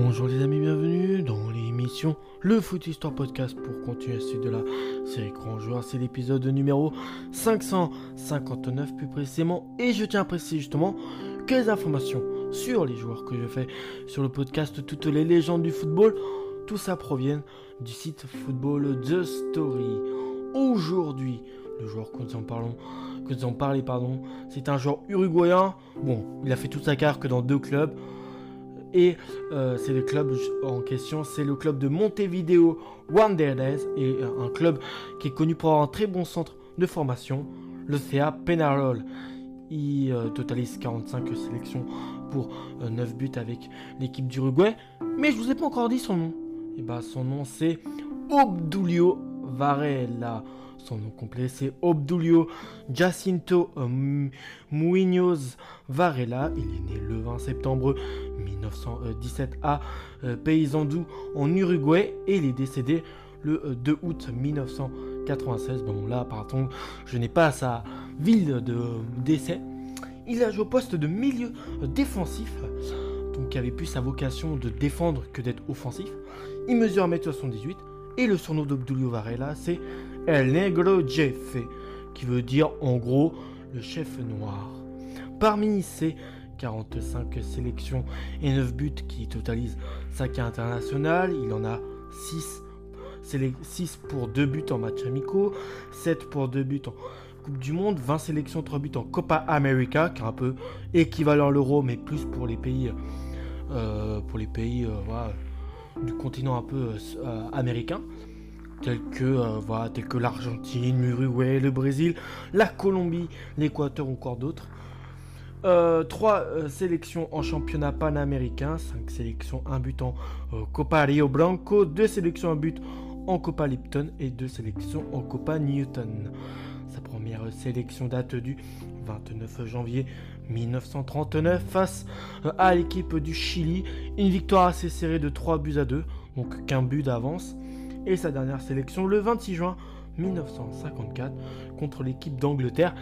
Bonjour les amis, bienvenue dans l'émission Le Foot Histoire Podcast pour continuer suite de la série Grand Joueur. C'est l'épisode numéro 559 plus précisément. Et je tiens à préciser justement que les informations sur les joueurs que je fais sur le podcast, toutes les légendes du football, tout ça provient du site Football The Story. Aujourd'hui, le joueur que nous en parlons, que nous en parlons, pardon, c'est un joueur uruguayen. Bon, il a fait toute sa carrière que dans deux clubs. Et euh, c'est le club en question, c'est le club de Montevideo Wanderers et euh, un club qui est connu pour avoir un très bon centre de formation, le CA Penarol. Il euh, totalise 45 sélections pour 9 buts avec l'équipe d'Uruguay. Mais je vous ai pas encore dit son nom. Et bah son nom c'est Obdulio Varela. Son nom complet c'est Obdulio Jacinto euh, Muñoz Varela. Il est né le 20 septembre 1917 à euh, Paysandú en Uruguay et il est décédé le 2 euh, août 1996. Bon là pardon, je n'ai pas sa ville de décès. Il a joué au poste de milieu défensif, donc qui avait plus sa vocation de défendre que d'être offensif. Il mesure 1m78 et le surnom d'Obdulio Varela c'est El Negro Jefe, qui veut dire en gros le chef noir. Parmi ces 45 sélections et 9 buts qui totalisent sa carrière internationale, il en a 6, 6 pour 2 buts en match amicaux, 7 pour 2 buts en Coupe du Monde, 20 sélections, 3 buts en Copa América, qui est un peu équivalent à l'euro, mais plus pour les pays, euh, pour les pays euh, du continent un peu euh, américain tels que, euh, voilà, que l'Argentine, l'Uruguay, le Brésil, la Colombie, l'Équateur ou encore d'autres. Euh, 3 euh, sélections en championnat panaméricain, 5 sélections, 1 but en euh, Copa Rio Blanco, 2 sélections, 1 but en Copa Lipton et 2 sélections en Copa Newton. Sa première sélection date du 29 janvier 1939 face à l'équipe du Chili. Une victoire assez serrée de 3 buts à 2, donc qu'un but d'avance et sa dernière sélection le 26 juin 1954 contre l'équipe d'Angleterre.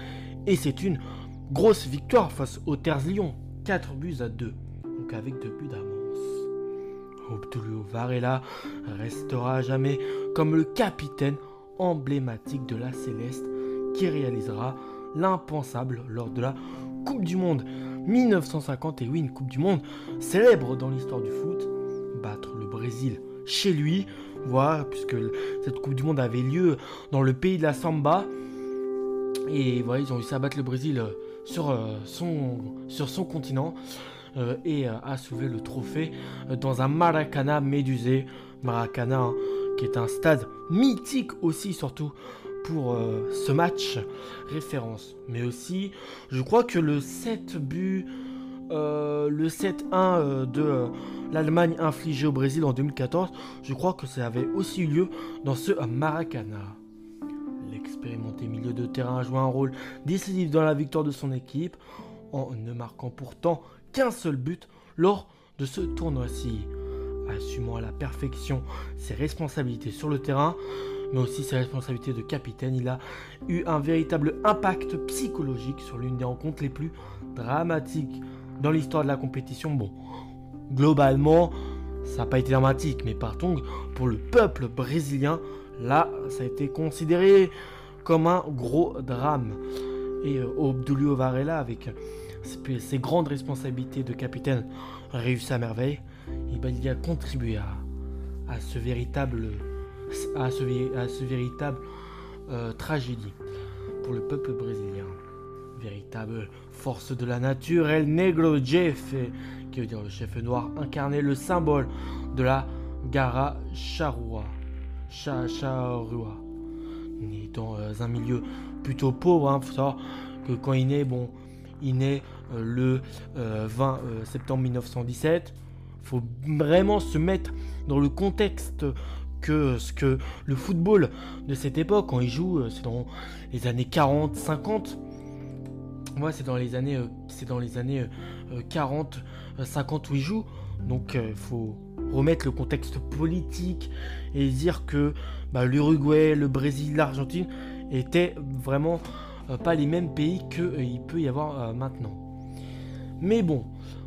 Et c'est une grosse victoire face aux Terres Lions, 4 buts à 2, donc avec 2 buts d'avance. Obdulio Varela restera à jamais comme le capitaine emblématique de la Céleste qui réalisera l'impensable lors de la Coupe du Monde 1950 et oui une Coupe du Monde célèbre dans l'histoire du foot, battre le Brésil chez lui voilà, puisque cette Coupe du Monde avait lieu dans le pays de la Samba. Et voilà, ils ont réussi à battre le Brésil euh, sur, euh, son, sur son continent euh, et à soulever le trophée dans un Maracana médusé. Maracana, hein, qui est un stade mythique aussi, surtout pour ce match référence. Mais aussi, je crois que le 7 buts euh, le 7-1 euh, de euh, l'Allemagne infligé au Brésil en 2014, je crois que ça avait aussi eu lieu dans ce Maracana. L'expérimenté milieu de terrain a joué un rôle décisif dans la victoire de son équipe, en ne marquant pourtant qu'un seul but lors de ce tournoi-ci. Assumant à la perfection ses responsabilités sur le terrain, mais aussi ses responsabilités de capitaine, il a eu un véritable impact psychologique sur l'une des rencontres les plus dramatiques dans l'histoire de la compétition, bon, globalement, ça n'a pas été dramatique, mais partons pour le peuple brésilien, là, ça a été considéré comme un gros drame. Et euh, Obdulio Varela, avec ses, grandes responsabilités de capitaine, a réussi à merveille. Ben, il a contribué à, à ce véritable euh, tragédie pour le peuple brésilien véritable force de la nature, El Negro Jefe, qui veut dire le chef noir, incarnait le symbole de la Gara Charrua. Charrua. Né dans euh, un milieu plutôt pauvre, hein, faut savoir que quand il naît, bon, il naît euh, le 20 euh, septembre 1917. Faut vraiment se mettre dans le contexte que ce que le football de cette époque, quand il joue, c'est dans les années 40, 50 moi, c'est dans les années, euh, c'est dans les années 40, euh, 50 euh, où il joue. Donc, il faut remettre le contexte politique et dire que bah, l'Uruguay, le Brésil, l'Argentine étaient vraiment pas les mêmes pays qu'il peut y avoir maintenant. Mais bon,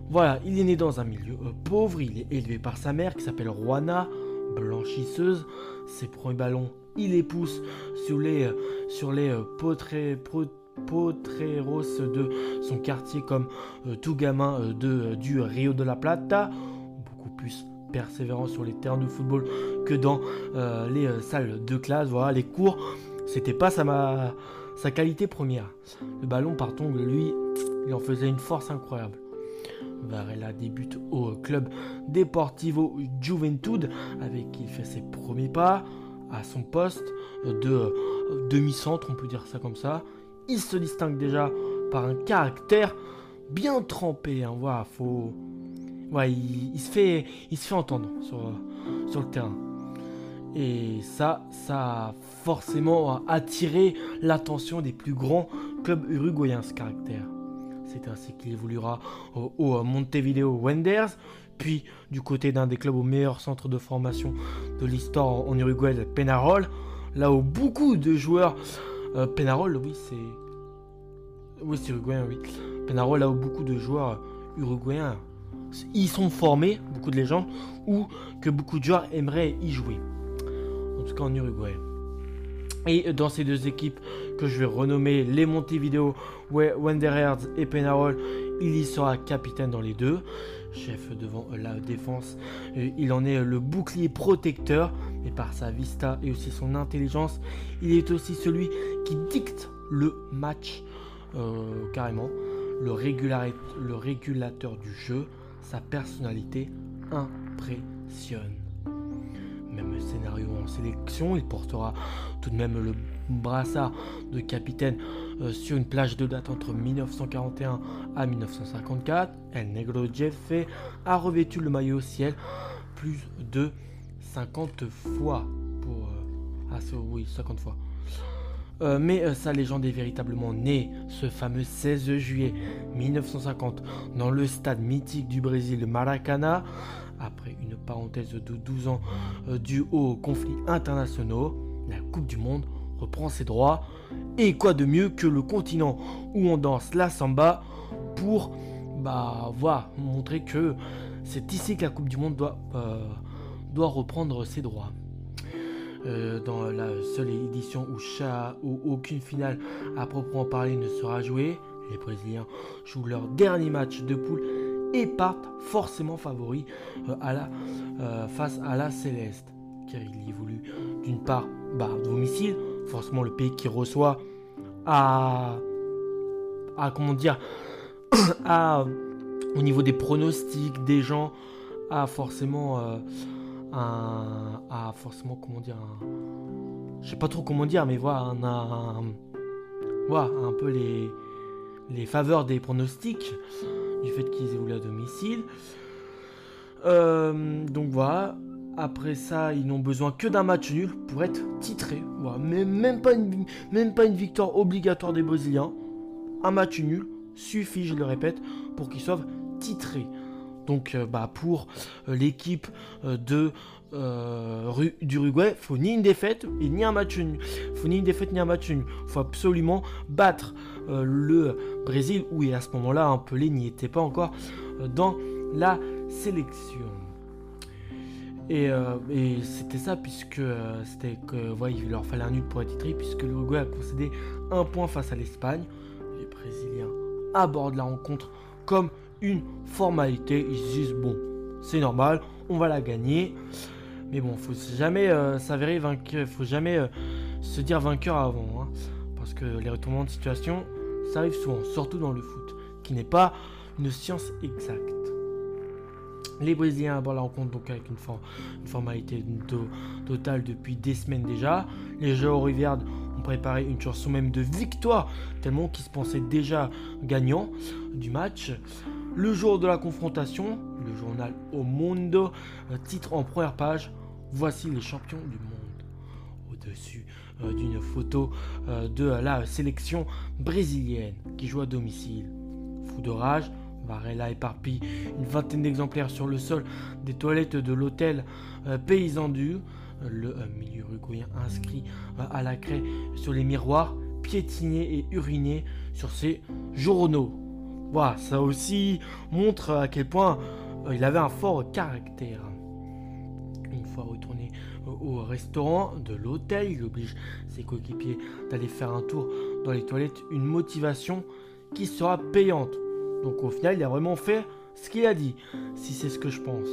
voilà, il est né dans un milieu pauvre, il est élevé par sa mère qui s'appelle Juana, blanchisseuse. Ses premiers ballons, il les pousse sur les, sur les potreros de son quartier comme tout gamin de, du Rio de la Plata. Beaucoup plus persévérant sur les terrains de football que dans les salles de classe. Voilà, les cours, c'était pas sa, qualité première. Le ballon, par contre, lui, il en faisait une force incroyable. Varela débute au club Deportivo Juventud avec qui il fait ses premiers pas à son poste de euh, demi-centre, on peut dire ça comme ça. Il se distingue déjà par un caractère bien trempé. Hein. Voilà, faut... il, se fait, il se fait entendre sur, sur le terrain. Et ça, ça a forcément attiré l'attention des plus grands clubs uruguayens, ce caractère. C'est ainsi qu'il évoluera au, Montevideo Wanderers, puis du côté d'un des clubs au meilleur centre de formation de l'histoire en, Uruguay, le Penarol, là où beaucoup de joueurs... Euh, Penarol, oui, c'est... Oui, c'est uruguayen, oui. Penarol, là où beaucoup de joueurs uruguayens y sont formés, beaucoup de légendes, ou que beaucoup de joueurs aimeraient y jouer. En tout cas en Uruguay. Et dans ces deux équipes que je vais renommer les Montevideo Wanderers et Penarol, il y sera capitaine dans les deux. Chef devant la défense, il en est le bouclier protecteur, mais par sa vista et aussi son intelligence, il est aussi celui qui dicte le match euh, carrément, le, régulateur du jeu, sa personnalité impressionne même scénario en sélection. Il portera tout de même le brassard de capitaine euh, sur une plage de date entre 1941 à 1954. El Negro Jefe a revêtu le maillot ciel plus de 50 fois. Pour, euh, ah, oui, 50 fois. Euh, mais sa légende est véritablement née ce fameux 16 juillet 1950 dans le stade mythique du Brésil Maracana après une parenthèse de 12 ans euh, due aux conflits internationaux, la Coupe du Monde reprend ses droits. Et quoi de mieux que le continent où on danse la samba pour bah, voilà, montrer que c'est ici que la Coupe du Monde doit, euh, doit reprendre ses droits. Euh, dans la seule édition où, où aucune finale à proprement parler ne sera jouée, les Brésiliens jouent leur dernier match de poule et partent forcément favoris euh, à la, euh, face à la Céleste. Car il évolue d'une part bah, domicile, forcément le pays qui reçoit à, à comment dire, à, au niveau des pronostics des gens, a forcément un, a forcément comment dire, je sais pas trop comment dire, mais voilà, un, un, voilà, un peu les, faveurs des pronostics du fait qu'ils évoluent à domicile. Euh, donc voilà. Après ça, ils n'ont besoin que d'un match nul pour être titrés. Voilà. Mais même pas, même pas une victoire obligatoire des Brésiliens. Un match nul suffit, je le répète, pour qu'ils soient titrés. Donc euh, bah, pour euh, l'équipe de d'Uruguay, faut ni une défaite et ni un match nul. Faut ni une défaite ni un match nul. Faut absolument battre le Brésil où à ce moment-là un Pelé n'y était pas encore dans la sélection. Euh, et, c'était ça, puisque euh, c'était que, il leur fallait un nul pour être titré, puisque l'Uruguay a concédé un point face à l'Espagne. Les Brésiliens abordent la rencontre comme une formalité. Ils se disent, bon, c'est normal, on va la gagner. Mais bon, faut jamais euh, s'avérer vainqueur, faut jamais se dire vainqueur avant, hein. parce que les retournements de situation, ça arrive souvent, surtout dans le foot, qui n'est pas une science exacte. Les Brésiliens abordent la rencontre donc avec une, formalité totale depuis des semaines déjà. Les joueurs rivières ont préparé une chanson même de victoire, tellement qu'ils se pensaient déjà gagnants du match. Le jour de la confrontation, le journal O Mundo titre en première page Voici les champions du monde. Au-dessus euh, d'une photo euh, de la sélection brésilienne qui joue à domicile. Fou de rage, Varela éparpille une vingtaine d'exemplaires sur le sol des toilettes de l'hôtel euh, Paysan du. Le milieu uruguayen inscrit à la craie sur les miroirs, piétiné et uriné sur ses journaux. Voilà, ça aussi montre à quel point euh, il avait un fort caractère. Une fois retourné euh, au restaurant de l'hôtel, il oblige ses coéquipiers d'aller faire un tour dans les toilettes, une motivation qui sera payante. Donc au final, il a vraiment fait ce qu'il a dit, si c'est ce que je pense.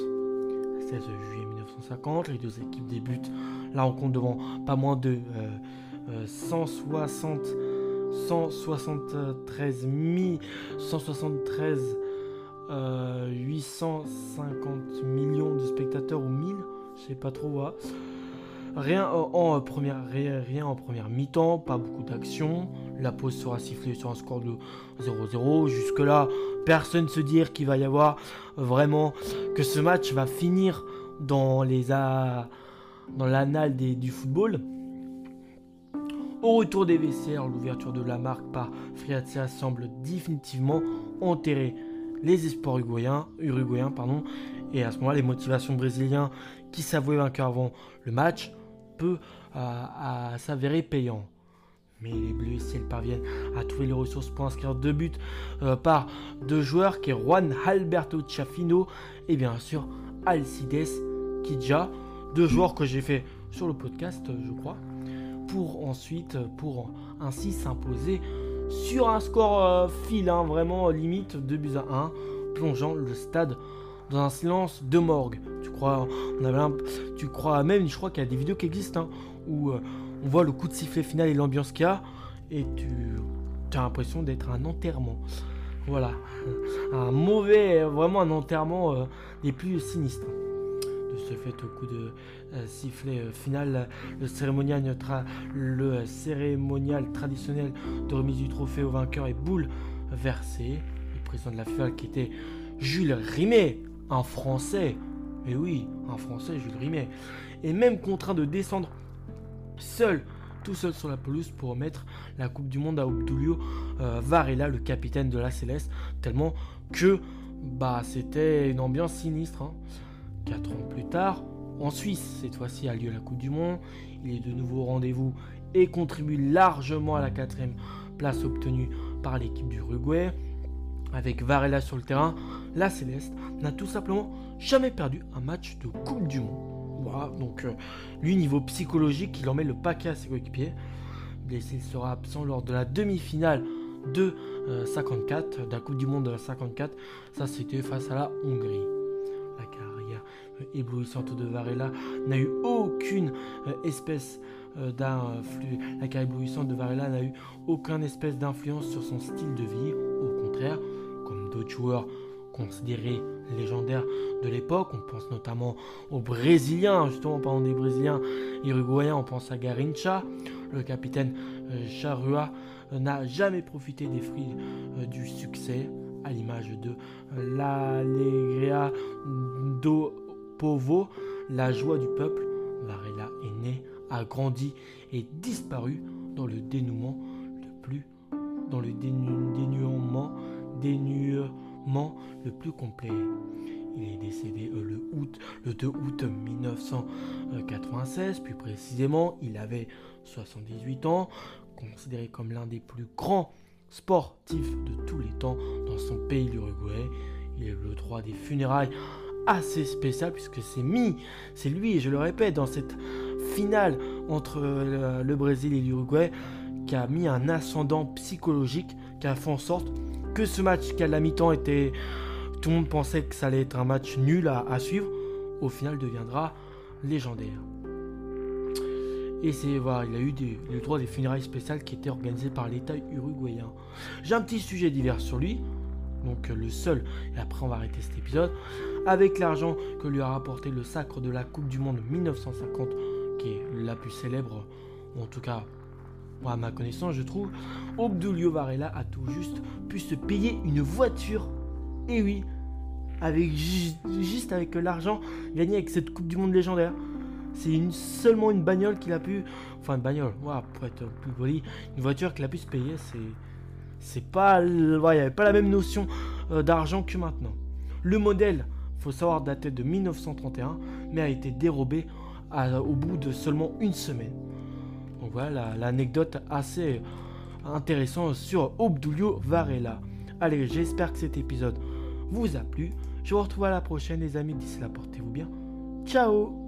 16 juillet 1950, les deux équipes débutent la rencontre devant pas moins de 160, 173 173 850 millions de spectateurs ou 1000, je sais pas trop. Rien en, première, rien, en première mi-temps, pas beaucoup d'action. La pause sera sifflée sur un score de 0-0. Jusque-là, personne se dire qu'il va y avoir vraiment que ce match va finir dans les dans l'annal du football. Au retour des vestiaires, l'ouverture de la marque par Friazia semble définitivement enterrer les espoirs uruguayens, uruguayens pardon, et à ce moment-là, les motivations brésiliens qui s'avouaient vainqueurs avant le match peut euh, s'avérer payant. Mais les Bleus et Ciel parviennent à trouver les ressources pour inscrire deux buts euh, par deux joueurs qui est Juan Alberto Chafino et bien sûr Alcides Kidja, deux joueurs que j'ai fait sur le podcast, je crois, pour ensuite, pour ainsi s'imposer sur un score euh, fil, hein, vraiment limite 2 buts à 1, plongeant le stade dans un silence de morgue. Tu crois, on avait tu crois même, je crois qu'il y a des vidéos qui existent hein, où euh, on voit le coup de sifflet final et l'ambiance qu'il y a, et tu as l'impression d'être un enterrement. Voilà, un mauvais, vraiment un enterrement euh, des plus sinistres. De ce fait, au coup de euh, sifflet final, le cérémonial, le cérémonial traditionnel de remise du trophée au vainqueur est boule versé. Le président de la FIFA qui était Jules Rimet un Français, et oui, un Français, Jules Rimet, est même contraint de descendre seul, tout seul sur la pelouse pour remettre la Coupe du Monde à Obdulio euh, Varela, le capitaine de la Céleste, tellement que bah c'était une ambiance sinistre. Hein. Quatre ans plus tard, en Suisse, cette fois-ci a lieu la Coupe du Monde. Il est de nouveau au rendez-vous et contribue largement à la quatrième place obtenue par l'équipe du Uruguay. Avec Varela sur le terrain, la Céleste n'a tout simplement jamais perdu un match de Coupe du Monde. Voilà, donc euh, lui, niveau psychologique, il en met le paquet à ses coéquipiers. Blessé, il sera absent lors de la demi-finale de 54, euh, de la Coupe du Monde de 54. Ça, c'était face à la Hongrie. Euh, éblouissante de Varela n'a eu aucune espèce d'influence. La carrière éblouissante de Varela n'a eu aucune espèce d'influence sur son style de vie. Au contraire, comme d'autres joueurs considérés légendaires de l'époque. On pense notamment aux Brésiliens, justement, parlant des Brésiliens uruguayens, on pense à Garincha. Le capitaine euh, Charrua euh, n'a jamais profité des fruits euh, du succès, à l'image de l'Alegria do Povo, la joie du peuple. Varela est né, a grandi et disparu dans le dénouement le plus dans le dénuement, dénuement le plus complet. Il est décédé euh, le, août, le 2 août 1996, plus précisément, il avait 78 ans, considéré comme l'un des plus grands sportifs de tous les temps dans son pays, l'Uruguay. Il est le droit des funérailles assez spécial puisque c'est mis, c'est lui, je le répète, dans cette finale entre euh, le Brésil et l'Uruguay, qui a mis un ascendant psychologique, qui a fait en sorte que ce match qui à la mi-temps était tout le monde pensait que ça allait être un match nul à, suivre, au final deviendra légendaire. Et c'est voilà, il a eu le droit des funérailles spéciales qui étaient organisées par l'État uruguayen. J'ai un petit sujet divers sur lui, donc le seul, et après on va arrêter cet épisode, avec l'argent que lui a rapporté le sacre de la Coupe du Monde 1950, qui est la plus célèbre, en tout cas à ma connaissance je trouve, Obdulio Varela a tout juste pu se payer une voiture. Et oui, avec juste avec l'argent gagné avec cette Coupe du Monde légendaire. C'est seulement une bagnole qu'il a pu. Enfin, une bagnole, pour être plus poli, une voiture qu'il a pu se payer. C'est. C'est pas. Il n'y avait pas la même notion euh, d'argent que maintenant. Le modèle, faut savoir, datait de 1931, mais a été dérobé au bout de seulement une semaine. Donc voilà l'anecdote assez intéressante sur Obdulio Varela. Allez, j'espère que cet épisode vous a plu. Je vous retrouve à la prochaine les amis. D'ici là, portez-vous bien. Ciao